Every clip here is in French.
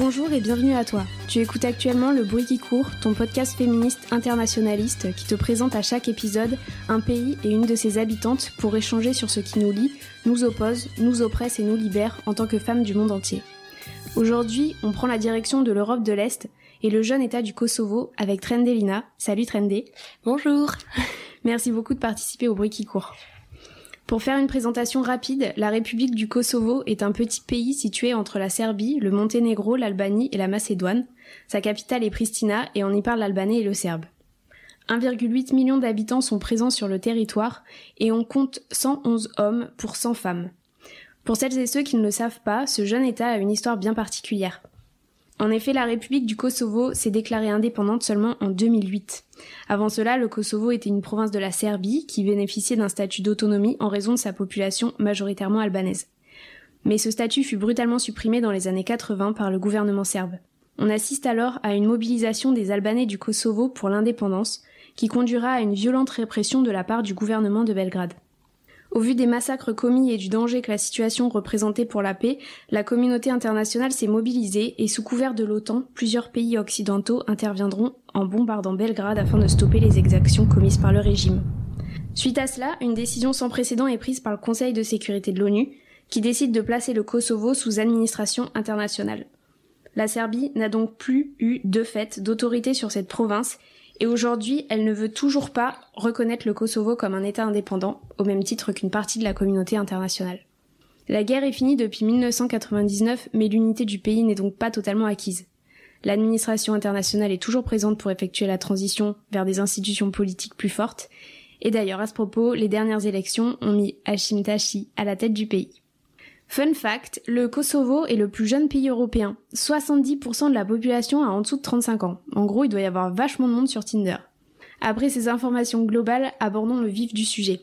Bonjour et bienvenue à toi. Tu écoutes actuellement Le Bruit qui court, ton podcast féministe internationaliste qui te présente à chaque épisode un pays et une de ses habitantes pour échanger sur ce qui nous lie, nous oppose, nous oppresse et nous libère en tant que femmes du monde entier. Aujourd'hui, on prend la direction de l'Europe de l'Est et le jeune État du Kosovo avec Trendelina. Salut Trendé. Bonjour. Merci beaucoup de participer au Bruit qui court. Pour faire une présentation rapide, la République du Kosovo est un petit pays situé entre la Serbie, le Monténégro, l'Albanie et la Macédoine. Sa capitale est Pristina et on y parle l'albanais et le serbe. 1,8 million d'habitants sont présents sur le territoire et on compte 111 hommes pour 100 femmes. Pour celles et ceux qui ne le savent pas, ce jeune État a une histoire bien particulière. En effet, la République du Kosovo s'est déclarée indépendante seulement en 2008. Avant cela, le Kosovo était une province de la Serbie qui bénéficiait d'un statut d'autonomie en raison de sa population majoritairement albanaise. Mais ce statut fut brutalement supprimé dans les années 80 par le gouvernement serbe. On assiste alors à une mobilisation des Albanais du Kosovo pour l'indépendance, qui conduira à une violente répression de la part du gouvernement de Belgrade. Au vu des massacres commis et du danger que la situation représentait pour la paix, la communauté internationale s'est mobilisée et sous couvert de l'OTAN, plusieurs pays occidentaux interviendront en bombardant Belgrade afin de stopper les exactions commises par le régime. Suite à cela, une décision sans précédent est prise par le Conseil de sécurité de l'ONU, qui décide de placer le Kosovo sous administration internationale. La Serbie n'a donc plus eu, de fait, d'autorité sur cette province et aujourd'hui, elle ne veut toujours pas reconnaître le Kosovo comme un État indépendant, au même titre qu'une partie de la communauté internationale. La guerre est finie depuis 1999, mais l'unité du pays n'est donc pas totalement acquise. L'administration internationale est toujours présente pour effectuer la transition vers des institutions politiques plus fortes, et d'ailleurs à ce propos, les dernières élections ont mis Hashim Tashi à la tête du pays. Fun fact, le Kosovo est le plus jeune pays européen. 70% de la population a en dessous de 35 ans. En gros, il doit y avoir vachement de monde sur Tinder. Après ces informations globales, abordons le vif du sujet.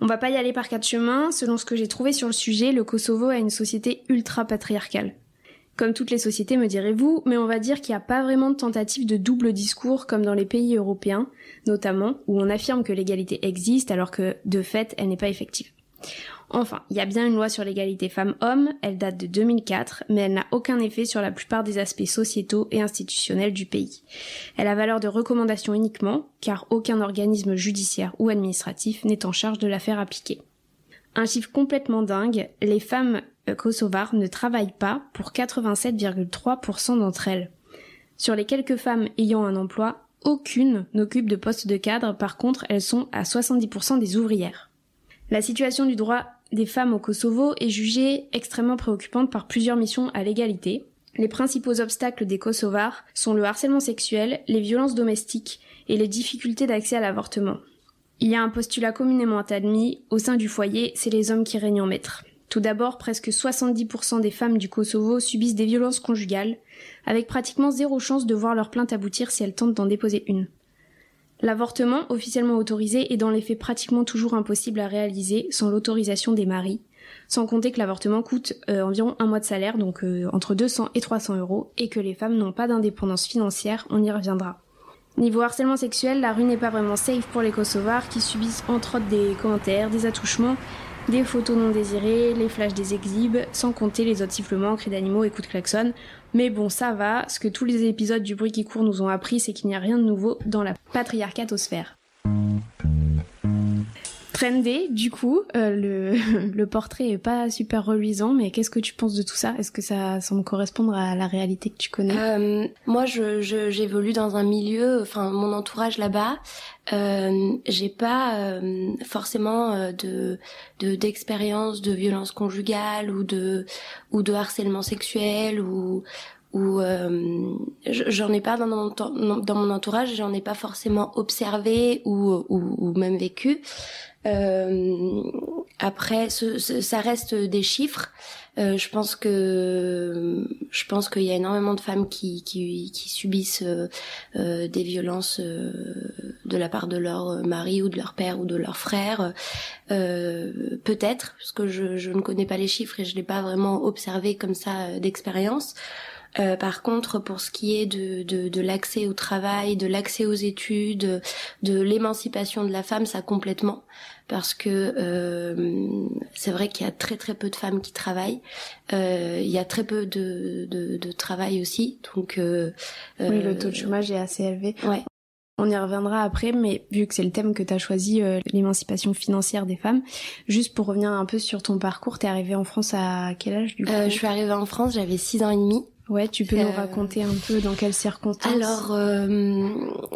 On va pas y aller par quatre chemins. Selon ce que j'ai trouvé sur le sujet, le Kosovo a une société ultra patriarcale. Comme toutes les sociétés, me direz-vous, mais on va dire qu'il n'y a pas vraiment de tentative de double discours comme dans les pays européens, notamment, où on affirme que l'égalité existe alors que, de fait, elle n'est pas effective. Enfin, il y a bien une loi sur l'égalité femmes-hommes, elle date de 2004, mais elle n'a aucun effet sur la plupart des aspects sociétaux et institutionnels du pays. Elle a valeur de recommandation uniquement, car aucun organisme judiciaire ou administratif n'est en charge de la faire appliquer. Un chiffre complètement dingue, les femmes kosovares ne travaillent pas pour 87,3% d'entre elles. Sur les quelques femmes ayant un emploi, aucune n'occupe de poste de cadre, par contre elles sont à 70% des ouvrières. La situation du droit des femmes au Kosovo est jugée extrêmement préoccupante par plusieurs missions à l'égalité. Les principaux obstacles des Kosovars sont le harcèlement sexuel, les violences domestiques et les difficultés d'accès à l'avortement. Il y a un postulat communément admis, au sein du foyer, c'est les hommes qui règnent en maître. Tout d'abord, presque 70% des femmes du Kosovo subissent des violences conjugales, avec pratiquement zéro chance de voir leur plainte aboutir si elles tentent d'en déposer une. L'avortement, officiellement autorisé, est dans les faits pratiquement toujours impossible à réaliser sans l'autorisation des maris, sans compter que l'avortement coûte euh, environ un mois de salaire, donc euh, entre 200 et 300 euros, et que les femmes n'ont pas d'indépendance financière, on y reviendra. Niveau harcèlement sexuel, la rue n'est pas vraiment safe pour les Kosovars qui subissent entre autres des commentaires, des attouchements, des photos non désirées, les flashs des exhibes, sans compter les autres sifflements, cris d'animaux et coups de klaxon. Mais bon, ça va, ce que tous les épisodes du bruit qui court nous ont appris, c'est qu'il n'y a rien de nouveau dans la patriarcatosphère. Trendé, du coup, euh, le, le, portrait est pas super reluisant, mais qu'est-ce que tu penses de tout ça? Est-ce que ça semble correspondre à la réalité que tu connais? Euh, Moi, je, j'évolue dans un milieu, enfin mon entourage là-bas, euh, j'ai pas euh, forcément euh, de, de d'expérience de violence conjugale ou de ou de harcèlement sexuel ou ou j'en ai pas dans mon dans mon entourage, j'en ai pas forcément observé ou ou, ou même vécu. Euh, après, ce, ça reste des chiffres. Euh, je pense que je pense qu'il y a énormément de femmes qui qui, qui subissent euh, euh des violences euh, de la part de leur mari ou de leur père ou de leur frère. Peut-être, parce que je, je ne connais pas les chiffres et je l'ai pas vraiment observé comme ça d'expérience. Euh, par contre, pour ce qui est de, de, de l'accès au travail, de l'accès aux études, de l'émancipation de la femme, ça complètement, parce que euh, c'est vrai qu'il y a très très peu de femmes qui travaillent. Euh, il y a très peu de, de, de travail aussi, donc. Euh, oui, le taux de chômage est assez élevé. Ouais. On y reviendra après, mais vu que c'est le thème que tu as choisi, l'émancipation financière des femmes, juste pour revenir un peu sur ton parcours, t'es arrivée en France à quel âge du coup? Je suis arrivée en France, j'avais 6 ans et demi. Ouais, tu peux nous euh, raconter un peu dans quelles circonstances Alors, euh,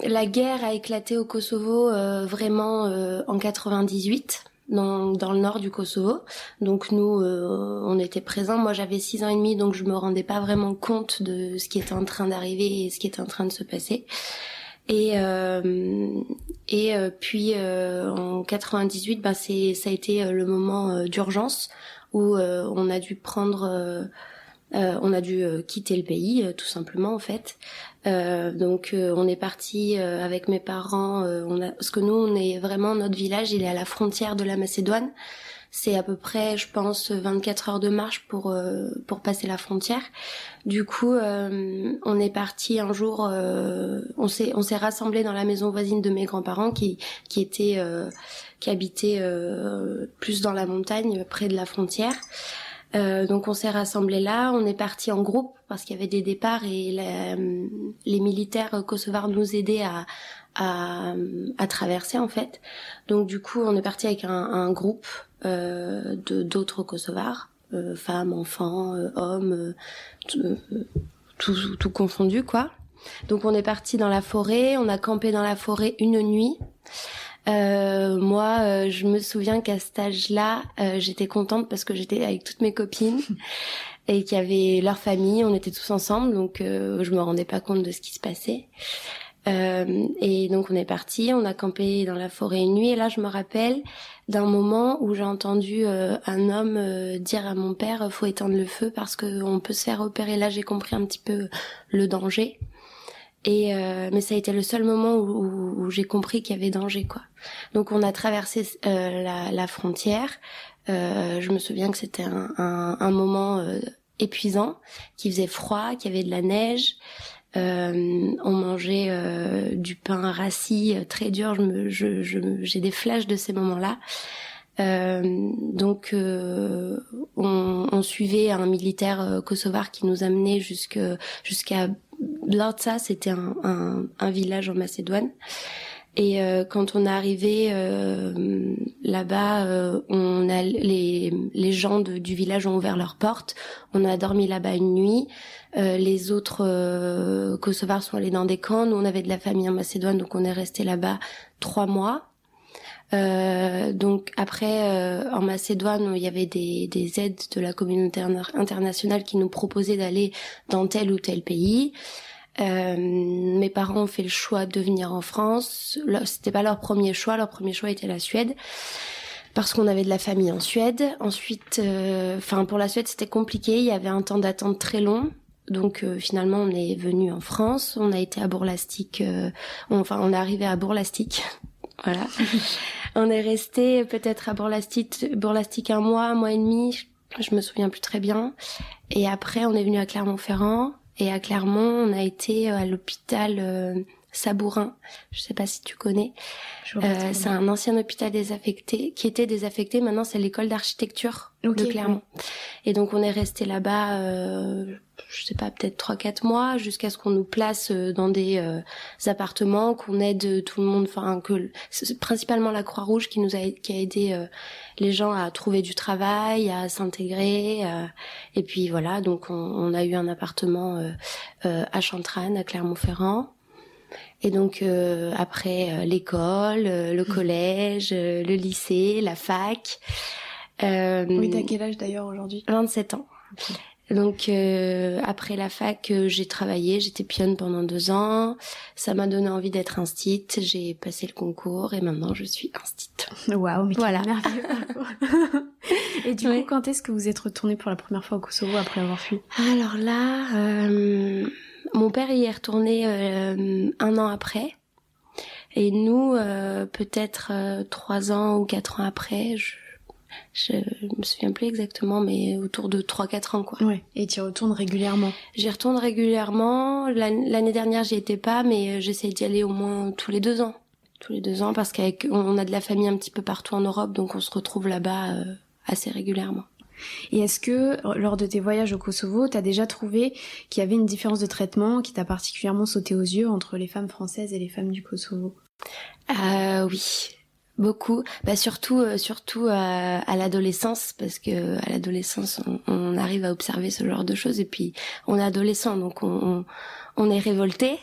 la guerre a éclaté au Kosovo euh, vraiment en 98. Dans, dans, le nord du Kosovo. Donc nous, on était présents. Moi, j'avais six ans et demi, donc je me rendais pas vraiment compte de ce qui était en train d'arriver et ce qui était en train de se passer. Et et puis en 98, bah c'est ça a été le moment d'urgence où on a dû prendre euh, on a dû euh, quitter le pays, euh, tout simplement en fait. donc on est parti avec mes parents. on a, parce que nous, on est vraiment notre village, il est à la frontière de la Macédoine. C'est à peu près, je pense, 24 heures de marche pour pour passer la frontière. Du coup, on est parti un jour. on s'est on s'est rassemblé dans la maison voisine de mes grands-parents qui qui étaient qui habitaient plus dans la montagne, près de la frontière. Euh, donc on s'est rassemblés là, on est parti en groupe parce qu'il y avait des départs et les militaires kosovars nous aidaient à, à, à, traverser en fait. Donc du coup on est parti avec un, un groupe euh, de d'autres kosovars, euh, femmes, enfants, euh, hommes, euh, tout, tout confondu quoi. Donc on est parti dans la forêt, on a campé dans la forêt une nuit. Euh, moi, euh, je me souviens qu'à cet âge-là, euh, j'étais contente parce que j'étais avec toutes mes copines et qu'il y avait leur famille, on était tous ensemble, donc je me rendais pas compte de ce qui se passait. et donc on est parti, on a campé dans la forêt une nuit, et là je me rappelle d'un moment où j'ai entendu un homme dire à mon père faut éteindre le feu parce qu'on peut se faire opérer. Là j'ai compris un petit peu le danger. Et euh, mais ça a été le seul moment où, où, j'ai compris qu'il y avait danger, quoi. Donc on a traversé euh, la, la, frontière. Euh, je me souviens que c'était un, un, un, moment euh, épuisant, qui faisait froid, qu'il y avait de la neige. Euh, on mangeait du pain rassis très dur. Je me, je, j'ai des flashs de ces moments-là. donc on, on, suivait un militaire kosovar qui nous amenait jusqu'à Blatsa, c'était un, un, un, village en Macédoine. Et euh, quand on est arrivé euh, là-bas, euh, on a les, les gens du village ont ouvert leurs portes. On a dormi là-bas une nuit. les autres Kosovars sont allés dans des camps. Nous, on avait de la famille en Macédoine, donc on est resté là-bas trois mois. Euh, donc après, euh, en Macédoine, il y avait des, des, aides de la communauté internationale qui nous proposaient d'aller dans tel ou tel pays. Euh, mes parents ont fait le choix de venir en France. C'était pas leur premier choix. Leur premier choix était la Suède parce qu'on avait de la famille en Suède. Ensuite, euh, enfin pour la Suède c'était compliqué. Il y avait un temps d'attente très long. Donc finalement on est venu en France. On a été à Bourlastique. enfin on est arrivé à Bourlastique. voilà. On est resté peut-être à Bourlastique, un mois, un mois et demi, je me souviens plus très bien. Et après, on est venu à Clermont-Ferrand. Et à Clermont, on a été à l'hôpital euh, Sabourin. Je sais pas si tu connais. Euh, c'est un ancien hôpital désaffecté qui était désaffecté. Maintenant, c'est l'école d'architecture de Clermont. Et donc, on est resté là-bas. Euh, je sais pas, peut-être trois quatre mois, jusqu'à ce qu'on nous place euh, dans des euh, appartements, qu'on aide tout le monde, enfin que c'est principalement la Croix-Rouge qui nous a qui a aidé euh, les gens à trouver du travail, à s'intégrer, et puis voilà, donc on, on, a eu un appartement à Chantrane, à Clermont-Ferrand. Et donc après l'école, le collège, le lycée, la fac. oui, t'as quel âge d'ailleurs aujourd'hui? 27 ans. Donc euh, après la fac, euh, j'ai travaillé, j'étais pionne pendant deux ans. Ça m'a donné envie d'être instite. J'ai passé le concours et maintenant je suis instite. Waouh, mais voilà. merveilleux et du coup, quand est-ce que vous êtes retournée pour la première fois au Kosovo après avoir fui? Alors là, euh, mon père y est retourné un an après. Et nous, peut-être trois ans ou quatre ans après, je, je me souviens plus exactement, mais autour de 3-4 ans, quoi. Ouais. Et tu y retournes régulièrement? J'y retourne régulièrement. L'année dernière, j'y étais pas, mais euh, j'essaie d'y aller au moins tous les deux ans. Tous les deux ans, parce qu'avec, on a de la famille un petit peu partout en Europe, donc on se retrouve là-bas euh, assez régulièrement. Et est-ce que lors de tes voyages au Kosovo, tu as déjà trouvé qu'il y avait une différence de traitement qui t'a particulièrement sauté aux yeux entre les femmes françaises et les femmes du Kosovo? Euh, Oui, Beaucoup, bah surtout euh, surtout à, à l'adolescence parce que à l'adolescence on, on, arrive à observer ce genre de choses. Et puis on est adolescent donc on on, est révolté.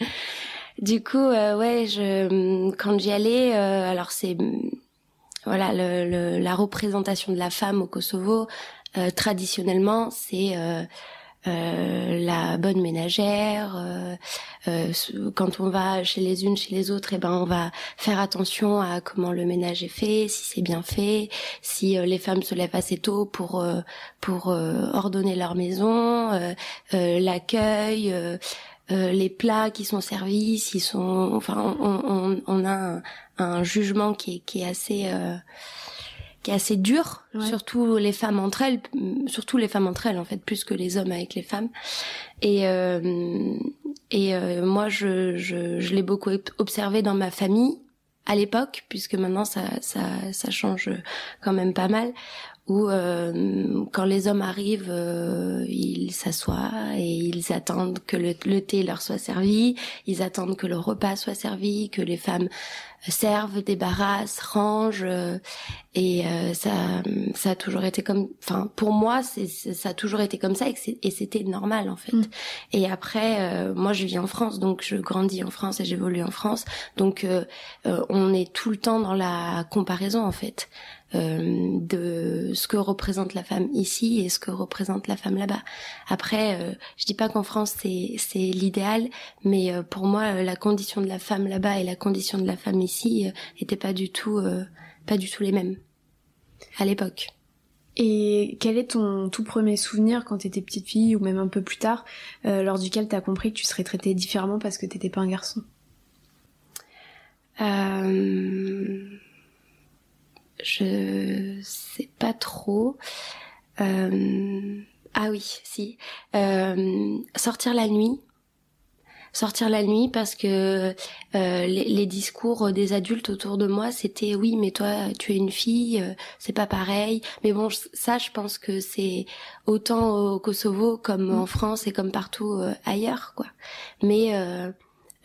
du coup euh, ouais je quand j'y allais euh, alors c'est voilà le, le, la représentation de la femme au Kosovo traditionnellement c'est euh, la bonne ménagère. Euh, euh, quand on va chez les unes, chez les autres, et eh ben on va faire attention à comment le ménage est fait, si c'est bien fait, si les femmes se lèvent assez tôt pour pour ordonner leur maison, l'accueil. Les plats qui sont servis, s'ils sont, enfin, on, on, on a un, un, jugement qui est, qui est assez qui est assez dur, surtout les femmes entre elles, surtout les femmes entre elles en fait, plus que les hommes avec les femmes. Et euh, et euh, moi je je, je l'ai beaucoup observé dans ma famille à l'époque, puisque maintenant ça ça ça change quand même pas mal, où euh, quand les hommes arrivent, euh, ils s'assoient et ils attendent que le, le, thé leur soit servi, ils attendent que le repas soit servi, que les femmes servent, débarrassent, rangent, euh, et ça, ça a toujours été comme, enfin pour moi, c'est, ça a toujours été comme ça et, c'était normal en fait. Mm. Et après, moi je vis en France, donc je grandis en France et j'évolue en France, donc on est tout le temps dans la comparaison en fait. Euh, de ce que représente la femme ici et ce que représente la femme là-bas. Après, euh, je dis pas qu'en France c'est c'est l'idéal, mais euh, pour moi la condition de la femme là-bas et la condition de la femme ici étaient pas du tout pas du tout les mêmes à l'époque. Et quel est ton tout premier souvenir quand t'étais petite fille ou même un peu plus tard, lors duquel t'as compris que tu serais traitée différemment parce que t'étais pas un garçon? Euh je sais pas trop. Euh, ah oui, si. Euh, sortir la nuit. Sortir la nuit parce que euh, les, discours des adultes autour de moi c'était oui mais toi tu es une fille c'est pas pareil mais bon ça je pense que c'est autant au Kosovo comme en France et comme partout ailleurs quoi mais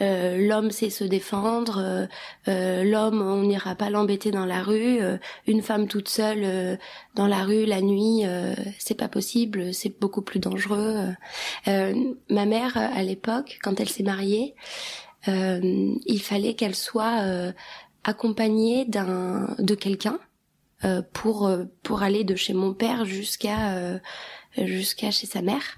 euh, l'homme sait se défendre, euh, euh, l'homme on n'ira pas l'embêter dans la rue, une femme toute seule dans la rue la nuit c'est pas possible, c'est beaucoup plus dangereux. ma mère à l'époque quand elle s'est mariée, il fallait qu'elle soit accompagnée d'un de quelqu'un pour pour aller de chez mon père jusqu'à jusqu'à chez sa mère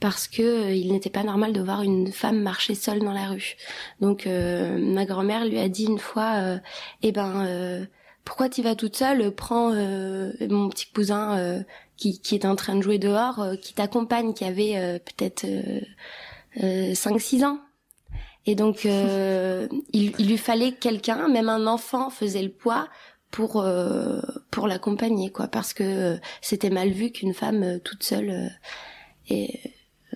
parce que euh, il n'était pas normal de voir une femme marcher seule dans la rue. Donc euh, ma grand-mère lui a dit une fois, euh, eh ben pourquoi tu vas toute seule? Prends mon petit cousin qui, qui est en train de jouer dehors, qui t'accompagne, qui avait peut-être 5-6 ans. Et donc il, il, lui fallait quelqu'un, même un enfant faisait le poids pour pour l'accompagner quoi, parce que c'était mal vu qu'une femme toute seule et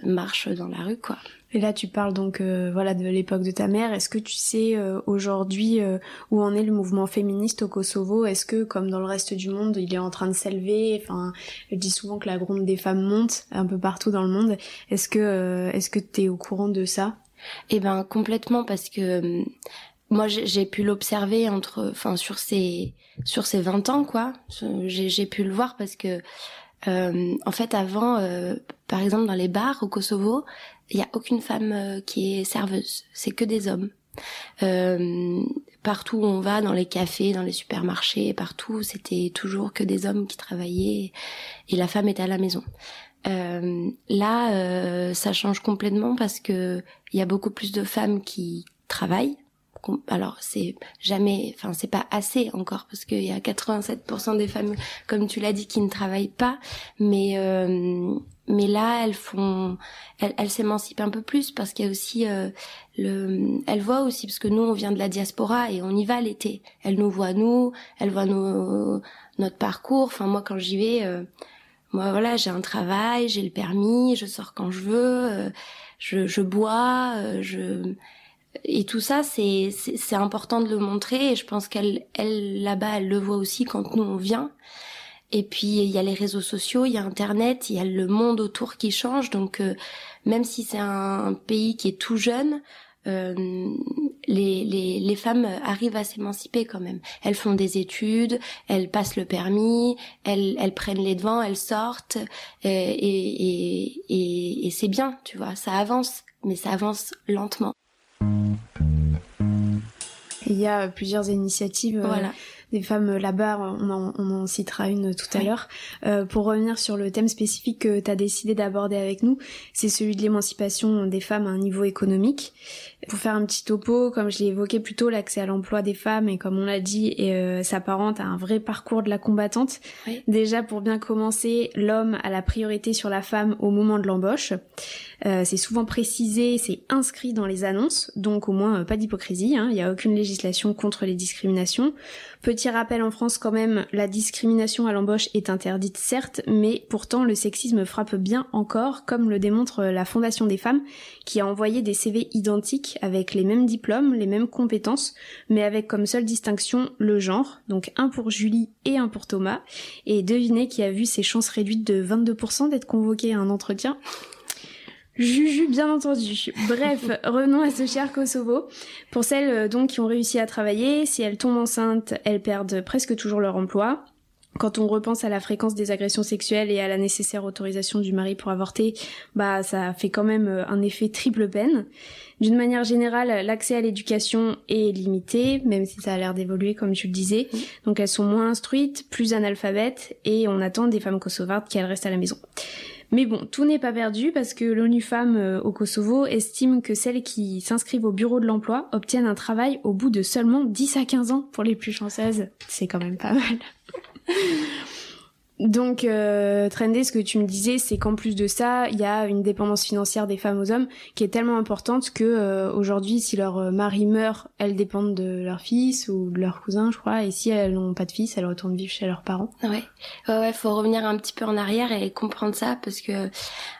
marche dans la rue, quoi. Et là, tu parles donc euh, voilà de l'époque de ta mère. Est-ce que tu sais euh, aujourd'hui euh, où en est le mouvement féministe au Kosovo? Est-ce que, comme dans le reste du monde, il est en train de s'élever? Enfin, je dis souvent que la gronde des femmes monte un peu partout dans le monde. Est-ce que est-ce que t'es au courant de ça? Eh ben complètement parce que moi j'ai pu l'observer entre, enfin sur ces sur ces 20 ans quoi. J'ai pu le voir parce que euh, en fait, avant, euh, par exemple, dans les bars au Kosovo, il n'y a aucune femme euh, qui est serveuse. C'est que des hommes. partout où on va, dans les cafés, dans les supermarchés, partout, c'était toujours que des hommes qui travaillaient et la femme était à la maison. Euh, là, euh, ça change complètement parce que il y a beaucoup plus de femmes qui travaillent. Alors c'est jamais, enfin c'est pas assez encore parce qu'il y a 87% des femmes, comme tu l'as dit, qui ne travaillent pas. Mais euh, mais là elles font, elles, elles s'émancipent un peu plus parce qu'il y a aussi euh, le, elles voient aussi parce que nous on vient de la diaspora et on y va l'été. Elles nous voient nous, elles voient nos notre parcours. Enfin moi quand j'y vais. Euh, moi voilà j'ai un travail j'ai le permis je sors quand je veux euh, je, je bois euh, je et tout ça c'est c'est important de le montrer et je pense qu'elle elle là-bas elle le voit aussi quand nous on vient et puis il y a les réseaux sociaux il y a internet il y a le monde autour qui change donc euh, même si c'est un pays qui est tout jeune euh, les, les, les, femmes arrivent à s'émanciper quand même. Elles font des études, elles passent le permis, elles, elles prennent les devants, elles sortent, et, et, et, et c'est bien, tu vois, ça avance, mais ça avance lentement. Il y a plusieurs initiatives. Euh, des femmes là-bas, on en, on en, citera une tout à l'heure. Euh, pour revenir sur le thème spécifique que tu as décidé d'aborder avec nous, c'est celui de l'émancipation des femmes à un niveau économique. Pour faire un petit topo, comme je l'ai évoqué plus tôt, l'accès à l'emploi des femmes, et comme on l'a dit, euh, s'apparente à un vrai parcours de la combattante. Déjà, pour bien commencer, l'homme a la priorité sur la femme au moment de l'embauche. Euh, c'est souvent précisé, c'est inscrit dans les annonces, donc au moins euh, pas d'hypocrisie, hein. il n'y a aucune législation contre les discriminations. Petit rappel en France quand même, la discrimination à l'embauche est interdite certes, mais pourtant le sexisme frappe bien encore, comme le démontre la Fondation des femmes, qui a envoyé des CV identiques avec les mêmes diplômes, les mêmes compétences, mais avec comme seule distinction le genre, donc un pour Julie et un pour Thomas, et devinez qui a vu ses chances réduites de 22% d'être convoqué à un entretien? Juju, bien entendu. Bref, revenons à ce cher Kosovo. Pour celles euh, donc qui ont réussi à travailler, si elles tombent enceintes, elles perdent presque toujours leur emploi. Quand on repense à la fréquence des agressions sexuelles et à la nécessaire autorisation du mari pour avorter, bah ça fait quand même euh, un effet triple peine. D'une manière générale, l'accès à l'éducation est limité, même si ça a l'air d'évoluer comme tu le disais. Donc elles sont moins instruites, plus analphabètes, et on attend des femmes kosovardes qu'elles restent à la maison. Mais bon, tout n'est pas perdu parce que l'ONU Femmes euh, au Kosovo estime que celles qui s'inscrivent au bureau de l'emploi obtiennent un travail au bout de seulement 10 à 15 ans pour les plus chanceuses. C'est quand même pas mal. Donc, euh, Trendy, ce que tu me disais, c'est qu'en plus de ça, il y a une dépendance financière des femmes aux hommes qui est tellement importante que euh, aujourd'hui, si leur euh, mari meurt, elles dépendent de leur fils ou de leur cousin, je crois, et si elles n'ont pas de fils, elles retournent vivre chez leurs parents. Ouais, ouais, faut revenir un petit peu en arrière et comprendre ça parce que,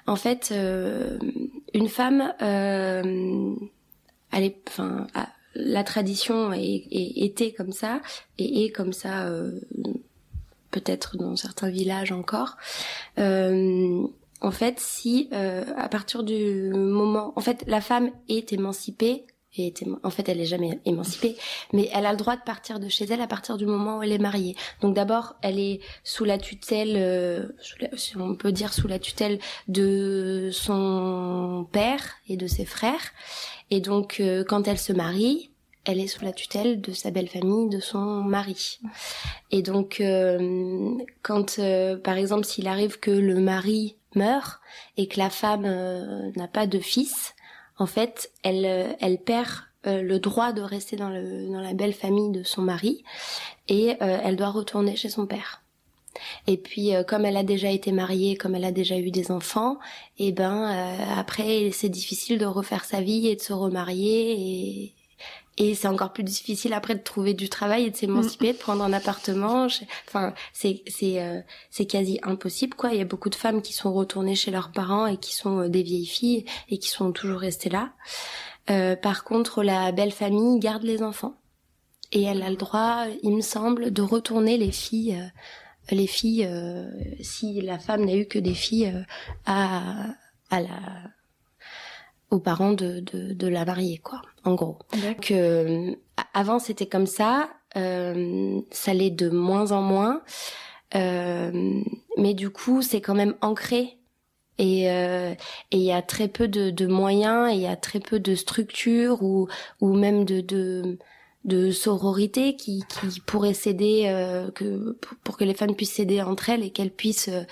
en fait, euh, une femme, elle enfin, la tradition était comme ça et est comme ça peut-être dans certains villages encore. Euh, en fait, si euh, à partir du moment, en fait, la femme est émancipée, et en fait, elle est jamais émancipée, mais elle a le droit de partir de chez elle à partir du moment où elle est mariée. Donc d'abord, elle est sous la tutelle, euh, si on peut dire sous la tutelle de son père et de ses frères. Et donc, euh, quand elle se marie, elle est sous la tutelle de sa belle famille, de son mari. Et donc, euh, quand, euh, par exemple, s'il arrive que le mari meurt et que la femme euh, n'a pas de fils, en fait, elle, elle perd le droit de rester dans, le, dans la belle famille de son mari et elle doit retourner chez son père. Et puis, comme elle a déjà été mariée, comme elle a déjà eu des enfants, et eh ben après c'est difficile de refaire sa vie et de se remarier et, et c'est encore plus difficile après de trouver du travail et de s'émanciper, de prendre un appartement. Enfin, c'est c'est euh, c'est quasi impossible quoi. Il y a beaucoup de femmes qui sont retournées chez leurs parents et qui sont euh, des vieilles filles et qui sont toujours restées là. Euh, par contre, la belle famille garde les enfants et elle a le droit, il me semble, de retourner les filles. Euh, les filles, si la femme n'a eu que des filles à à la aux parents de, de, de la mariée, quoi, en gros. Que euh, avant c'était comme ça, euh, ça l'est de moins en moins, euh, mais du coup c'est quand même ancré. Et euh, et il y a très peu de, de moyens il y a très peu de structures ou ou même de de de sororité qui, qui pourrait s'aider euh, que pour que les femmes puissent s'aider entre elles et qu'elles puissent euh,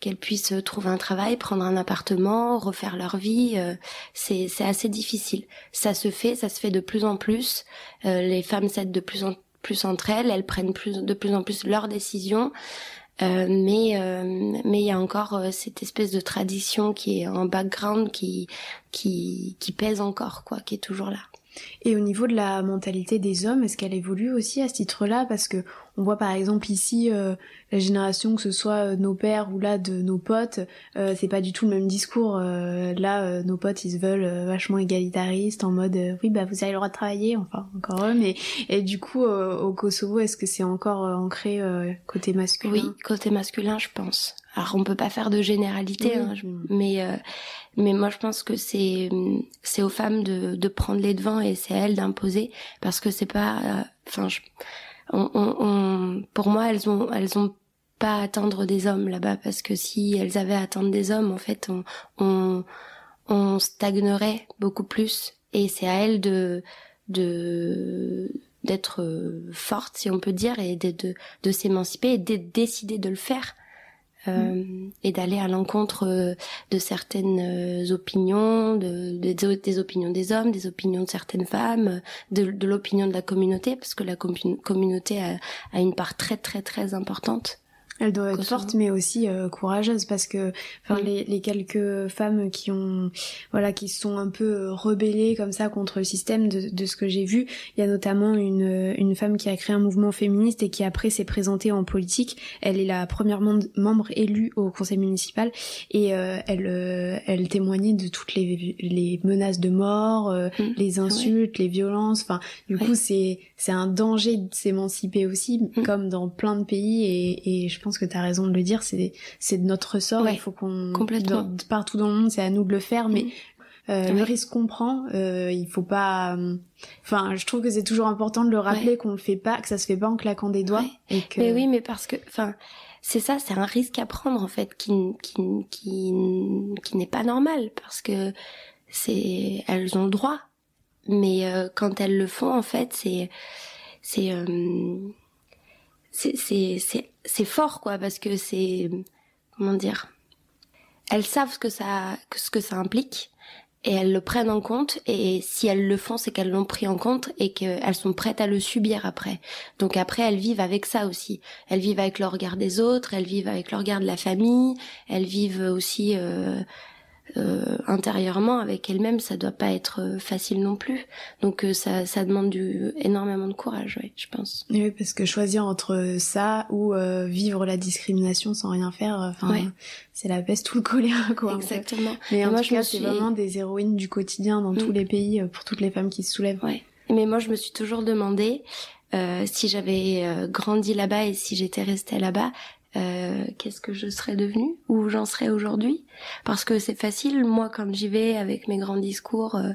qu'elles puissent trouver un travail, prendre un appartement, refaire leur vie. Euh, c'est c'est assez difficile. Ça se fait, ça se fait de plus en plus. les femmes s'aident de plus en plus entre elles, elles prennent plus de plus en plus leurs décisions. mais mais il y a encore cette espèce de tradition qui est en background qui qui qui pèse encore quoi, qui est toujours là. Et au niveau de la mentalité des hommes, est-ce qu'elle évolue aussi à ce titre-là? Parce que on voit par exemple ici euh, la génération, que ce soit euh, nos pères ou là de nos potes, euh, c'est pas du tout le même discours. là, nos potes, ils se veulent vachement égalitaristes, en mode oui, bah vous avez le droit de travailler, enfin encore eux. Mais et du coup, au Kosovo, est-ce que c'est encore ancré côté masculin? Oui, côté masculin, je pense. Alors on peut pas faire de généralité, hein, mais mais moi, je pense que c'est c'est aux femmes de, de prendre les devants et c'est à elles d'imposer parce que c'est pas. Euh, enfin, on, on, pour moi, elles ont elles ont pas à attendre des hommes là-bas parce que si elles avaient à attendre des hommes, en fait, on on, on stagnerait beaucoup plus et c'est à elles de de d'être forte si on peut dire et de de, de s'émanciper et de décider de le faire euh, et d'aller à l'encontre euh, de certaines euh, opinions, de, des opinions des hommes, des opinions de certaines femmes, de, de l'opinion de la communauté, parce que la communauté a, a, une part très très très importante elle doit être forte, mais aussi euh, courageuse parce que, enfin, les, les, quelques femmes qui ont, voilà, qui sont un peu euh, rebellées comme ça contre le système, de, de ce que j'ai vu, il y a notamment une une femme qui a créé un mouvement féministe et qui après s'est présentée en politique. Elle est la première membre élue au conseil municipal et euh, elle elle témoignait de toutes les les menaces de mort, mmh. les insultes, les violences. Enfin, du coup, c'est c'est un danger de s'émanciper aussi, mmh. comme dans plein de pays et, et je pense que tu as raison de le dire, c'est c'est de notre sort, il faut qu'on complètement partout dans le monde, c'est à nous de le faire mais mm. euh, le risque qu'on prend, euh, il faut pas. Euh, enfin, je trouve que c'est toujours important de le rappeler qu'on le fait pas, que ça se fait pas en claquant des doigts. Et que... Mais oui, mais parce que, enfin, c'est ça, c'est un risque à prendre en fait, qui qui qui, qui n'est pas normal parce que c'est, elles ont le droit, mais quand elles le font, en fait, c'est c'est c'est fort quoi parce que c'est comment dire elles savent ce que ça ce que ça implique et elles le prennent en compte et si elles le font c'est qu'elles l'ont pris en compte et qu'elles sont prêtes à le subir après. Donc après elles vivent avec ça aussi. Elles vivent avec le regard des autres elles vivent avec le regard de la famille elles vivent aussi euh, euh, intérieurement avec elle-même, ça doit pas être euh, facile non plus. Donc euh, ça, ça demande du énormément de courage, oui, je pense. Oui, parce que choisir entre ça ou vivre la discrimination sans rien faire, enfin, c'est la peste tout le choléra, quoi. Exactement. Mais en moi, tout cas, c'est vraiment des héroïnes du quotidien dans tous mm. les pays pour toutes les femmes qui se soulèvent. Ouais. Mais moi, je me suis toujours demandé si j'avais grandi là-bas et si j'étais restée là-bas, euh, qu'est-ce que je serais devenue, où j'en serais aujourd'hui? Parce que c'est facile, moi quand j'y vais avec mes grands discours, euh,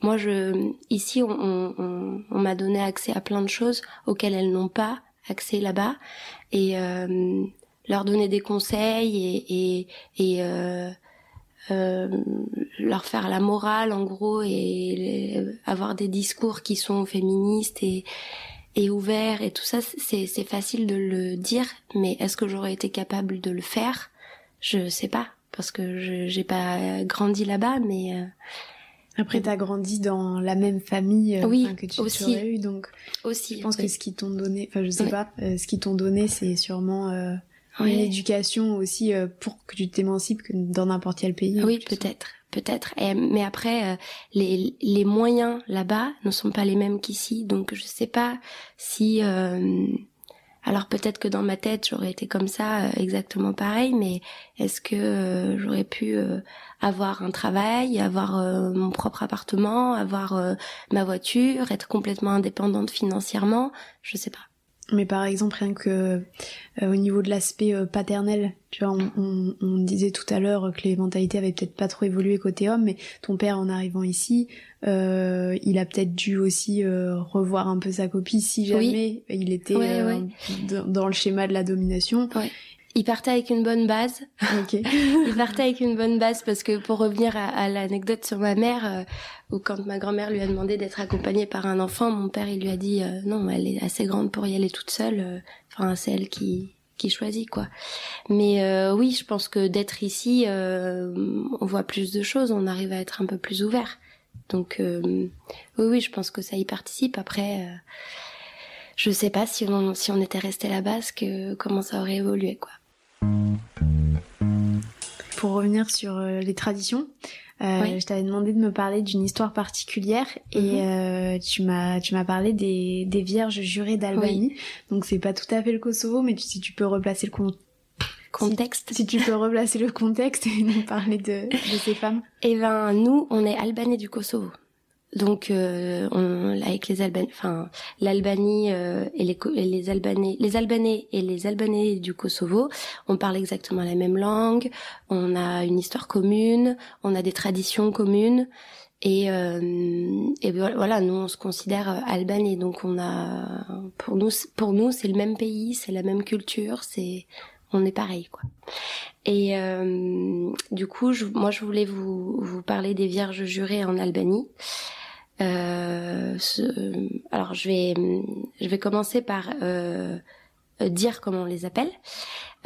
moi je, ici on, m'a donné accès à plein de choses auxquelles elles n'ont pas accès là-bas, et euh, leur donner des conseils et, leur faire la morale en gros et avoir des discours qui sont féministes et et ouvert et tout ça, c'est facile de le dire, mais est-ce que j'aurais été capable de le faire? Je sais pas parce que je j'ai pas grandi là-bas, mais euh, après t'as grandi dans la même famille euh, oui, que tu aussi. aurais eu, donc aussi. Je pense que ce qu'ils t'ont donné, enfin je sais pas, euh, ce qu'ils t'ont donné, c'est sûrement une éducation aussi pour que tu t'émancipes dans n'importe quel pays. Oui, peut-être peut-être. Mais après, euh, les, les moyens là-bas ne sont pas les mêmes qu'ici, donc je sais pas si. Euh, alors peut-être que dans ma tête j'aurais été comme ça, euh, exactement pareil, mais est-ce que j'aurais pu avoir un travail, avoir mon propre appartement, avoir ma voiture, être complètement indépendante financièrement? Je sais pas. Mais par exemple, rien que euh, au niveau de l'aspect euh, paternel, tu vois, on, on, disait tout à l'heure que les mentalités avaient peut-être pas trop évolué côté homme, mais ton père en arrivant ici, euh, il a peut-être dû aussi euh, revoir un peu sa copie si jamais il était dans le schéma de la domination. Il partait avec une bonne base. Ok. il partait avec une bonne base parce que pour revenir à, l'anecdote sur ma mère, euh, où quand ma grand-mère lui a demandé d'être accompagnée par un enfant, mon père il lui a dit euh, non, elle est assez grande pour y aller toute seule. Euh, enfin, c'est elle qui qui choisit quoi. Mais oui, je pense que d'être ici, on voit plus de choses, on arrive à être un peu plus ouvert. Donc oui, oui, je pense que ça y participe. Après je sais pas si on, si on était resté là-bas, que, comment ça aurait évolué, quoi. Pour revenir sur euh, les traditions, euh, je t'avais demandé de me parler d'une histoire particulière et mhm. euh, tu m'as tu m'as parlé des, des vierges jurées d'Albanie. Donc c'est pas tout à fait le Kosovo, mais si tu peux replacer le contexte. Si, tu peux replacer le contexte et nous parler de, de ces femmes. Eh ben nous, on est albanais du Kosovo. Donc, euh, on, avec les Albanais, enfin l'Albanie euh, et, les, les Albanais, les Albanais et les Albanais du Kosovo, on parle exactement la même langue, on a une histoire commune, on a des traditions communes. Et, euh, et voilà, nous on se considère albanais, donc on a, pour nous, pour nous c'est le même pays, c'est la même culture, c'est, on est pareil quoi. Et euh, du coup, je, moi je voulais vous, vous parler des Vierges jurées en Albanie. Euh, alors je vais je vais commencer par euh, dire comment on les appelle.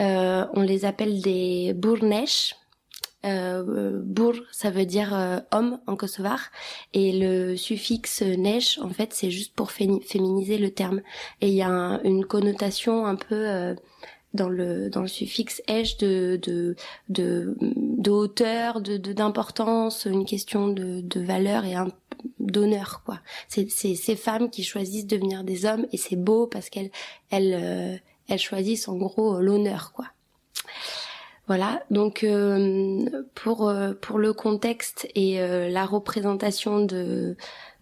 Euh, on les appelle des bournesh. Euh, bour, ça veut dire euh, homme en kosovar, et le suffixe nesh, en fait, c'est juste pour féminiser le terme. Et il y a une connotation un peu euh, dans le dans le suffixe esh de de de, de hauteur, de d'importance, une question de, de valeur et un d'honneur quoi. C'est ces femmes qui choisissent de devenir des hommes et c'est beau parce qu'elles elles euh, choisissent en gros l'honneur quoi. Voilà, donc euh, pour euh, pour le contexte et la représentation de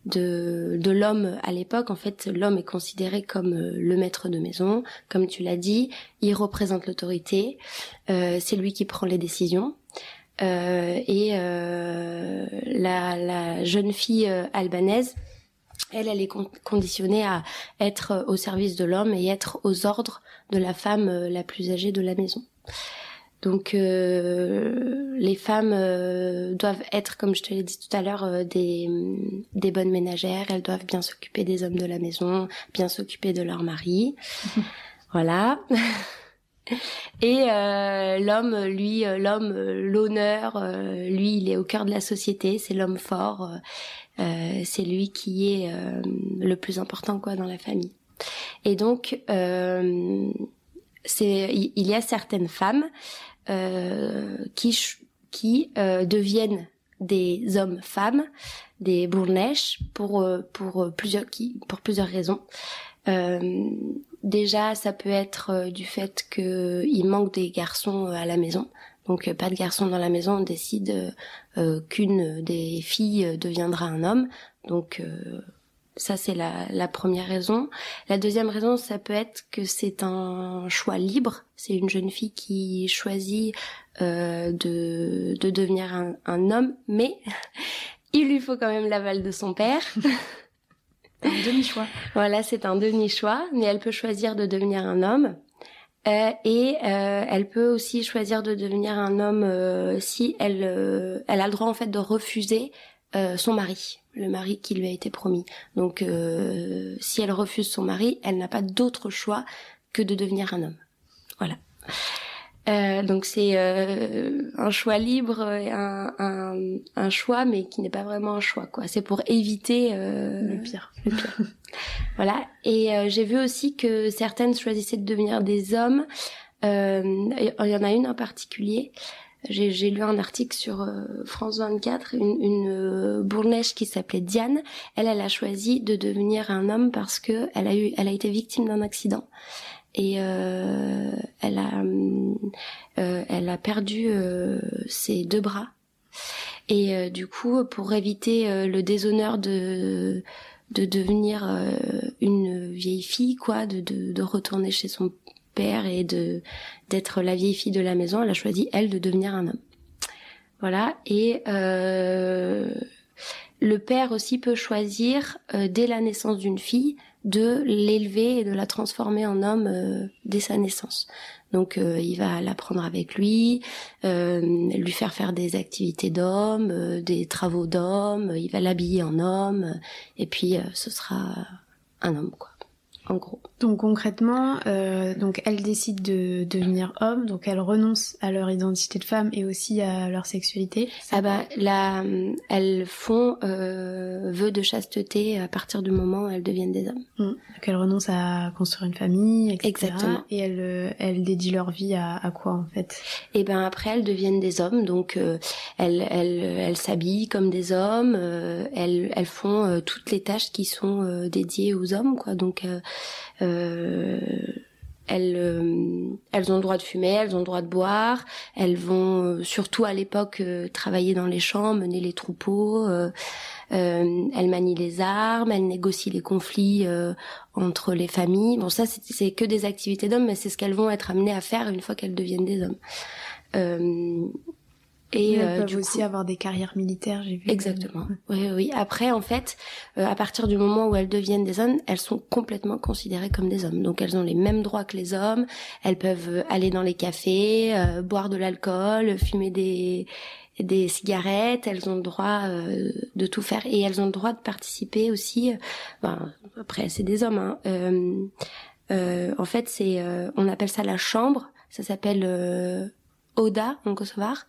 de, de l'homme à l'époque, en fait, l'homme est considéré comme le maître de maison, comme tu l'as dit, il représente l'autorité, c'est lui qui prend les décisions. Euh, et euh, la, la, jeune fille euh, albanaise, elle, elle est conditionnée à être au service de l'homme et être aux ordres de la femme la plus âgée de la maison. Donc euh, les femmes doivent être, comme je te l'ai dit tout à l'heure, des, des bonnes ménagères. Elles doivent bien s'occuper des hommes de la maison, bien s'occuper de leur mari. voilà. Et euh, l'homme, lui, euh, l'homme, euh, l'honneur, lui, il est au cœur de la société. C'est l'homme fort. c'est lui qui est le plus important quoi dans la famille. Et donc, c'est il y a certaines femmes qui qui deviennent des hommes-femmes, des bournèches pour pour plusieurs qui pour plusieurs raisons. Déjà, ça peut être euh, du fait qu'il manque des garçons euh, à la maison. Donc euh, pas de garçons dans la maison, on décide qu'une des filles deviendra un homme. Donc ça c'est la, la, première raison. La deuxième raison, ça peut être que c'est un choix libre. C'est une jeune fille qui choisit de, de devenir un, un homme, mais il lui faut quand même l'aval de son père. Un demi-choix. voilà, c'est un demi-choix, mais elle peut choisir de devenir un homme. Euh, et euh, elle peut aussi choisir de devenir un homme euh, si elle, euh, elle a le droit en fait de refuser euh, son mari, le mari qui lui a été promis. Donc si elle refuse son mari, elle n'a pas d'autre choix que de devenir un homme. Voilà. Euh, donc c'est euh, un choix libre, un, un, un, choix, mais qui n'est pas vraiment un choix, quoi. C'est pour éviter euh, le pire. Le pire. voilà. Et euh, j'ai vu aussi que certaines choisissaient de devenir des hommes. Euh, il y en a une en particulier. J'ai lu un article sur France 24, une, une bourneche qui s'appelait Diane. Elle, elle a choisi de devenir un homme parce que elle a eu, elle a été victime d'un accident et euh, elle a euh, elle a perdu euh, ses deux bras. Et euh, du coup pour éviter euh, le déshonneur de de devenir une vieille fille quoi de, de, de retourner chez son père et de d'être la vieille fille de la maison elle a choisi elle de devenir un homme. Voilà. Et le père aussi peut choisir dès la naissance d'une fille de l'élever et de la transformer en homme euh, dès sa naissance. Donc il va la prendre avec lui, lui faire faire des activités d'homme, des travaux d'homme, il va l'habiller en homme, et puis ce sera un homme quoi en gros. Donc concrètement, euh, donc elles décident de devenir hommes, donc elles renoncent à leur identité de femme et aussi à leur sexualité. Ah bah là, elles font euh, vœu de chasteté à partir du moment où elles deviennent des hommes. Mmh. Donc elles renoncent à construire une famille, etc. Exactement. Et elles, euh, elles dédient leur vie à, à quoi en fait? Et eh ben après elles deviennent des hommes, donc euh, elles, elles, elles s'habillent comme des hommes, euh, elles, elles font toutes les tâches qui sont dédiées aux hommes, quoi. Donc euh, elles, euh, elles ont le droit de fumer, elles ont le droit de boire, elles vont euh, surtout à l'époque travailler dans les champs, mener les troupeaux, elles manient les armes, elles négocient les conflits entre les familles. Bon ça c'est que des activités d'hommes, mais c'est ce qu'elles vont être amenées à faire une fois qu'elles deviennent des hommes. Et elles euh, peuvent aussi avoir des carrières militaires, j'ai vu. Exactement. Oui, oui. Après, en fait, euh, à partir du moment où elles deviennent des hommes, elles sont complètement considérées comme des hommes. Donc, elles ont les mêmes droits que les hommes. Elles peuvent aller dans les cafés, euh, boire de l'alcool, fumer des des cigarettes. Elles ont le droit de tout faire et elles ont le droit de participer aussi. Ben, après, c'est des hommes. Hein. en fait, c'est on appelle ça la chambre. Ça s'appelle Oda en kosovar,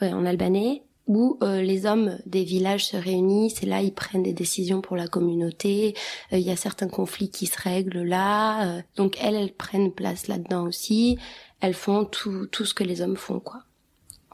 en albanais, où euh, les hommes des villages se réunissent et là ils prennent des décisions pour la communauté. Euh, il y a certains conflits qui se règlent là, euh, donc elles elles prennent place là-dedans aussi. Elles font tout tout ce que les hommes font quoi.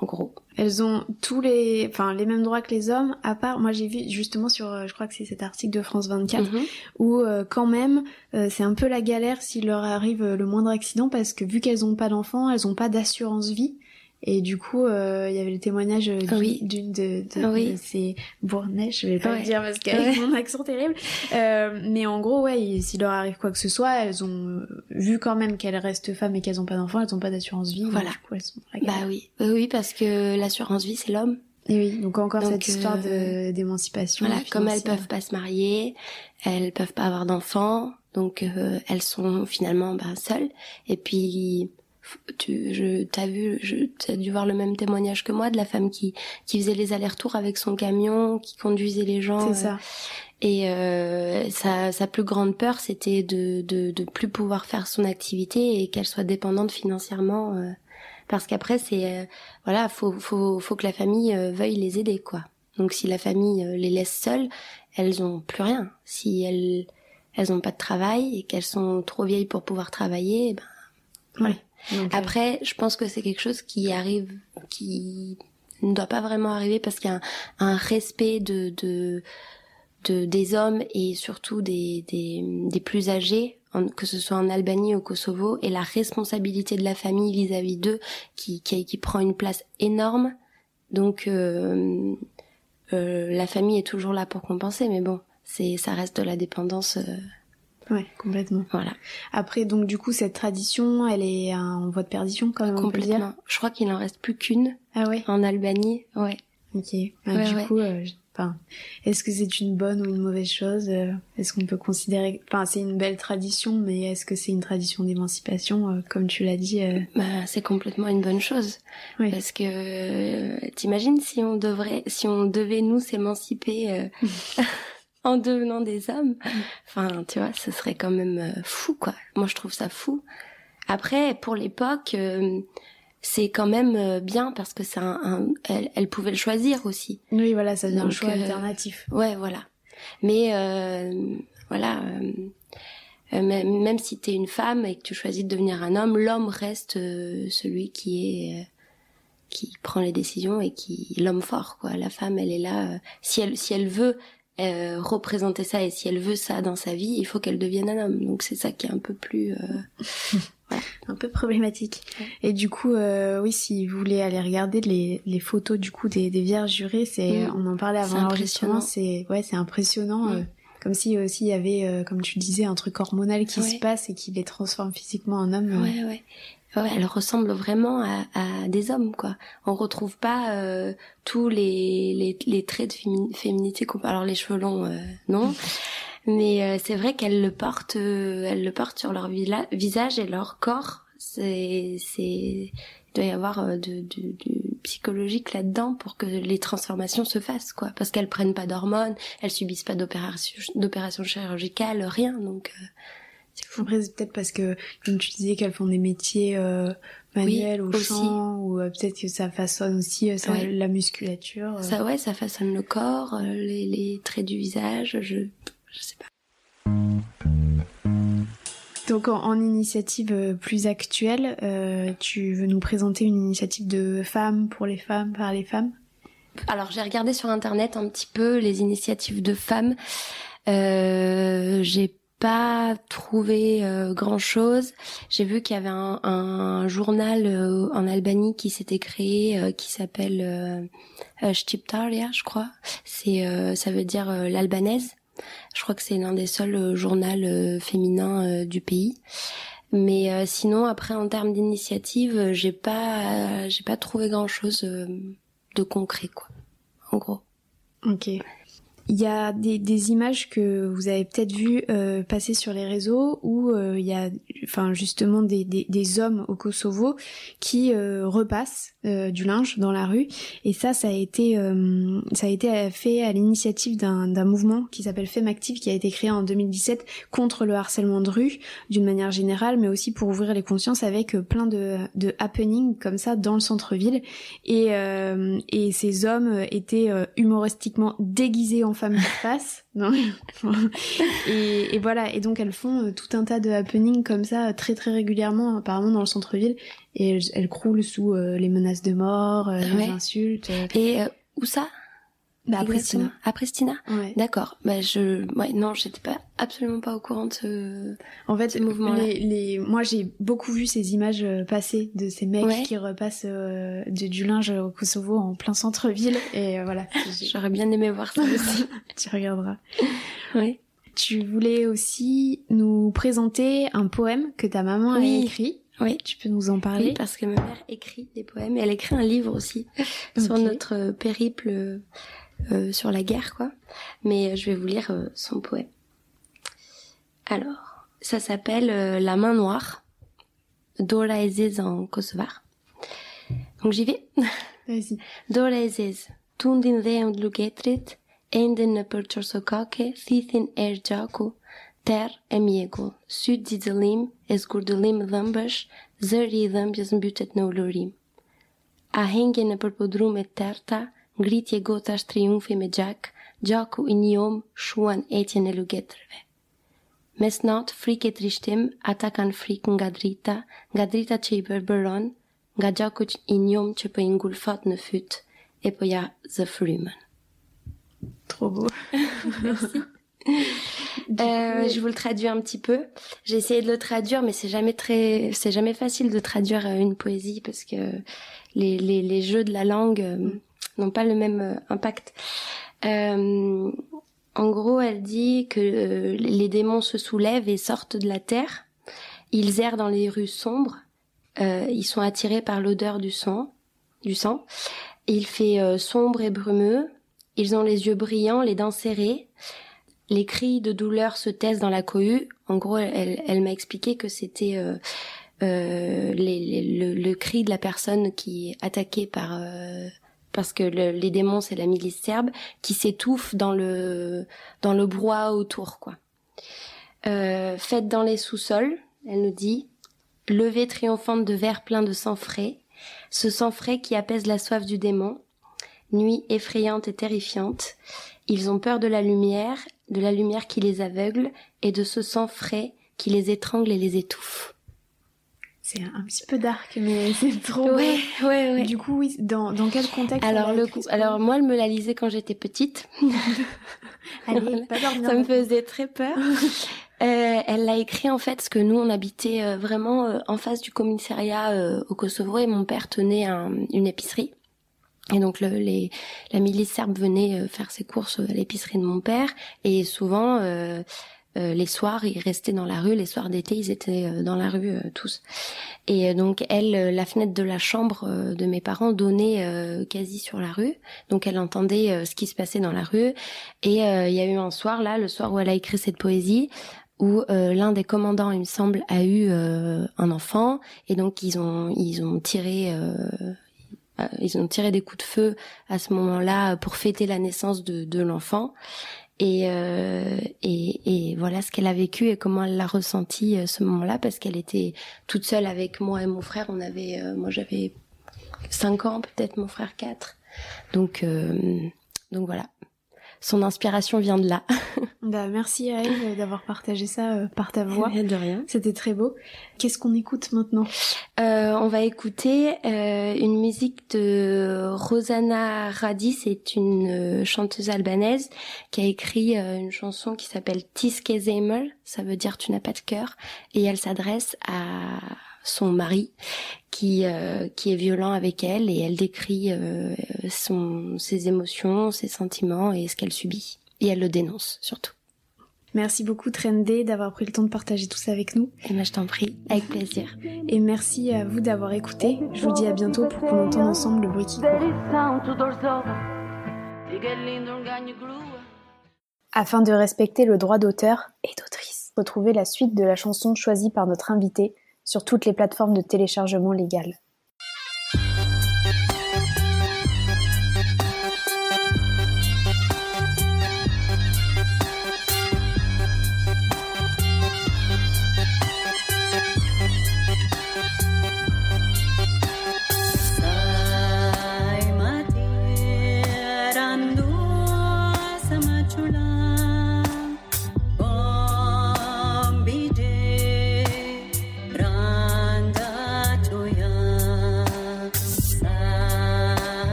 En gros. Elles ont tous les, enfin les mêmes droits que les hommes, à part, moi j'ai vu justement sur, je crois que c'est cet article de France 24, mhm. où quand même c'est un peu la galère s'il leur arrive le moindre accident parce que vu qu'elles ont pas d'enfants, elles ont pas d'assurance vie. Et du coup, euh, il y avait le témoignage euh, d'une de, de, oui. de, ces Bournais, je vais pas le dire parce qu'avec mon accent terrible. Euh, mais en gros, ouais, s'il leur arrive quoi que ce soit, elles ont vu quand même qu'elles restent femmes et qu'elles ont pas d'enfants, elles ont pas d'assurance vie. Voilà. coup, elles sont bah oui, oui, parce que l'assurance vie, c'est l'homme. Et oui, donc encore cette histoire de d'émancipation. Voilà, comme elles peuvent pas se marier, elles peuvent pas avoir d'enfants, donc elles sont finalement bah, seules. Et puis tu je t'as vu je t'as dû voir le même témoignage que moi de la femme qui qui faisait les allers-retours avec son camion qui conduisait les gens c'est ça. euh, et euh, sa, sa plus grande peur c'était de, de de plus pouvoir faire son activité et qu'elle soit dépendante financièrement euh, parce qu'après c'est euh, voilà faut faut faut que la famille veuille les aider quoi. Donc si la famille les laisse seules elles ont plus rien. Si elles elles ont pas de travail et qu'elles sont trop vieilles pour pouvoir travailler eh ben ouais Après, je pense que c'est quelque chose qui arrive, qui ne doit pas vraiment arriver parce qu'il y a un, respect de, de, de, des hommes et surtout des, des, des plus âgés, que ce soit en Albanie ou au Kosovo, et la responsabilité de la famille vis-à-vis d'eux qui, qui, qui, prend une place énorme. Donc, euh, euh, la famille est toujours là pour compenser, mais bon, c'est ça reste de la dépendance. Euh, Ouais, complètement. Voilà. Après, donc du coup, cette tradition, elle est en voie de perdition quand même. Complètement. Je crois qu'il en reste plus qu'une. Ah ouais. En Albanie, ouais. Ok. Bah, du coup, euh, enfin, est-ce que c'est une bonne ou une mauvaise chose euh, Est-ce qu'on peut considérer, enfin, c'est une belle tradition, mais est-ce que c'est une tradition d'émancipation, euh, comme tu l'as dit Bah, c'est complètement une bonne chose. Oui. Parce que t'imagines si on devrait, si on devait nous s'émanciper. en devenant des hommes. Enfin, tu vois, ce serait quand même euh, fou, quoi. Moi, je trouve ça fou. Après, pour l'époque, euh, c'est quand même euh, bien parce que c'est un, elle, elle, pouvait le choisir aussi. Oui, voilà, ça devient un choix alternatif. Ouais, voilà. Mais voilà, même si t'es une femme et que tu choisis de devenir un homme, l'homme reste celui qui est qui prend les décisions et qui l'homme fort quoi. La femme, elle est là. si elle si elle veut euh, représenter ça et si elle veut ça dans sa vie, il faut qu'elle devienne un homme. Donc c'est ça qui est un peu plus euh, un peu problématique. Et du coup, euh, oui, si vous voulez aller regarder les, les photos du coup des, des vierges jurées, c'est mm. on en parlait avant l'enregistrement, c'est ouais, c'est impressionnant. Mm. comme si aussi il y avait, comme tu disais, un truc hormonal qui se passe et qui les transforme physiquement en homme. Ouais, ouais ouais, elle ressemble vraiment à, à, des hommes, quoi. On retrouve pas euh, tous les, les, les, traits de féminité. Alors les cheveux longs, euh, non. Mais c'est vrai qu'elles le portent, elles le portent sur leur visage et leur corps. C'est, c'est, il doit y avoir de, de, de psychologique là-dedans pour que les transformations se fassent, quoi. Parce qu'elles prennent pas d'hormones, elles subissent pas d'opérations, chirurgicales, rien. Donc, après, c'est peut-être parce que, comme tu disais, qu'elles font des métiers euh, manuels ou chant, ou euh, peut-être que ça façonne aussi euh, ça, la musculature. Ça, ouais, ça façonne le corps, les, les, traits du visage, je, je sais pas. Donc en, en initiative plus actuelle, tu veux nous présenter une initiative de femmes pour les femmes, par les femmes? Alors j'ai regardé sur internet un petit peu les initiatives de femmes. Euh, j'ai pas trouvé euh, grand chose. J'ai vu qu'il y avait un, un journal euh, en Albanie qui s'était créé, euh, qui s'appelle euh, Stiptaria, je crois. C'est, ça veut dire l'albanaise. Je crois que c'est l'un des seuls journaux féminins du pays. Mais sinon, après, en termes d'initiative, j'ai pas, j'ai pas trouvé grand chose de concret, quoi. En gros. Ok. Il y a des, des, images que vous avez peut-être vues euh, passer sur les réseaux où euh, il y a, enfin justement des, des, des hommes au Kosovo qui euh, repassent euh, du linge dans la rue. Et ça, ça a été, euh, ça a été fait à l'initiative d'un mouvement qui s'appelle Femme Active qui a été créé en 2017 contre le harcèlement de rue d'une manière générale, mais aussi pour ouvrir les consciences avec plein de, de happenings comme ça dans le centre-ville. Et, et ces hommes étaient humoristiquement déguisés en femmes face. Non et, et, voilà, et donc elles font euh, tout un tas de happenings comme ça très très régulièrement, apparemment dans le centre-ville, et elles, croulent sous euh, les menaces de mort, euh, les insultes. Et où ça? Bah, à Pristina. À Pristina ouais. D'accord. Bah, je, ouais, non, j'étais pas, absolument pas au courant de ce, en fait, mouvement les, les, moi, j'ai beaucoup vu ces images euh, passer de ces mecs qui repassent euh, du linge au Kosovo en plein centre-ville. Et euh, voilà. J'aurais bien aimé voir ça aussi. tu regarderas. Oui. Tu voulais aussi nous présenter un poème que ta maman a écrit. Oui. Tu peux nous en parler Oui, parce que ma mère écrit des poèmes. Et elle écrit un livre aussi sur notre périple euh, sur la guerre, quoi. Mais euh, je vais vous lire euh, son poème. Alors, ça s'appelle La main noire, Dora Ezez en kosovar. Donc j'y vais. Vas-y. Dora Ezez, tundin dheun lugetrit, enden në për qorsokake, thithin er gjaku, ter e mjeku, syt zizëllim, e zgurdëllim dhëmbësh, zëri i dhëmbjes mbytet në ullurim. A hengje në terta, ngritje gotash triumfi me gjak, gjaku i njom shuan etjen e lugetrëve. Mes nat, frike trishtim, ata kanë frikë nga drita, nga drita që i bërbëron, nga gjaku i njom që për po ingulfat në fyt, e për ja. Trop beau. Merci. Euh, je vous le traduis un petit peu. J'ai essayé de le traduire, mais c'est jamais très, c'est jamais facile de traduire euh, une poésie parce que les, les, les jeux de la langue, euh, n'ont pas le même euh, impact. Euh, en gros, elle dit que euh, les démons se soulèvent et sortent de la terre. Ils errent dans les rues sombres. ils sont attirés par l'odeur du sang. Du sang. Il fait sombre et brumeux. Ils ont les yeux brillants, les dents serrées. Les cris de douleur se taisent dans la cohue. En gros, elle, m'a expliqué que c'était le, cri de la personne qui est attaquée par parce que les démons c'est la milice serbe qui s'étouffe dans le dans le brouhaha autour quoi. Euh, fête dans les sous-sols, elle nous dit, levée triomphante de verres pleins de sang frais, ce sang frais qui apaise la soif du démon, nuit effrayante et terrifiante, ils ont peur de la lumière, de la lumière qui les aveugle et de ce sang frais qui les étrangle et les étouffe. C'est un petit peu dark, mais c'est trop. Ouais, ouais, ouais. Du coup, oui, dans, dans quel contexte Alors le coup, alors moi, elle me l'a lisait quand j'étais petite. Allez, pas dormir. Ça me faisait très peur. euh, elle l'a écrit en fait parce que nous, on habitait euh, vraiment euh, en face du commissariat au Kosovo et mon père tenait un, une épicerie. Et donc le, les, la milice serbe venait faire ses courses à l'épicerie de mon père et souvent les soirs, ils restaient dans la rue. Les soirs d'été, ils étaient dans la rue tous. Et donc elle, la fenêtre de la chambre de mes parents donnait quasi sur la rue. Donc elle entendait ce qui se passait dans la rue. Et il y a eu un soir là, le soir où elle a écrit cette poésie, où l'un des commandants, il me semble, a eu un enfant et donc ils ont ils ont tiré euh, ils ont tiré des coups de feu à ce moment-là pour fêter la naissance de, de l'enfant. Et, euh, et, et, voilà ce qu'elle a vécu et comment elle l'a ressenti euh, ce moment-là parce qu'elle était toute seule avec moi et mon frère. On avait, euh, moi j'avais 5 ans, peut-être mon frère 4. Donc, donc voilà son inspiration vient de là. bah, merci à elle d'avoir partagé ça euh, par ta voix. de rien. C'était très beau. Qu'est-ce qu'on écoute maintenant? Euh, On va écouter euh, une musique de Rosanna Radi, c'est une chanteuse albanaise qui a écrit une chanson qui s'appelle Tiske Zemel, ça veut dire tu n'as pas de cœur, et elle s'adresse à son mari qui euh, qui est violent avec elle et elle décrit euh, son ses émotions, ses sentiments et ce qu'elle subit et elle le dénonce surtout. Merci beaucoup Trendé d'avoir pris le temps de partager tout ça avec nous. Et moi je t'en prie, avec plaisir. Et merci à vous d'avoir écouté. Je vous dis à bientôt pour qu'on entende ensemble le bruit qui court. Afin de respecter le droit d'auteur et d'autrice, retrouvez la suite de la chanson choisie par notre invité sur toutes les plateformes de téléchargement légal.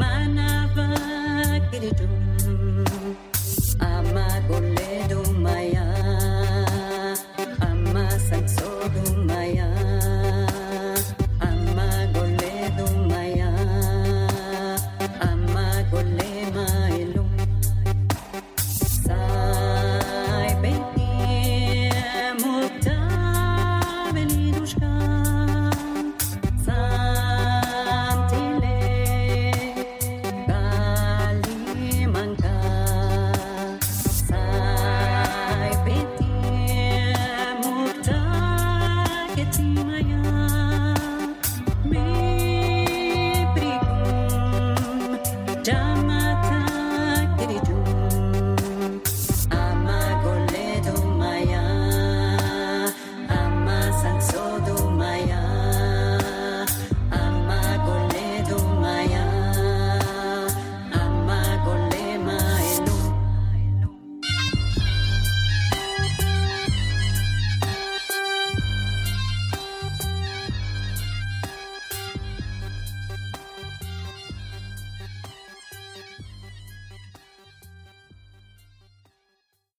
manava kiridu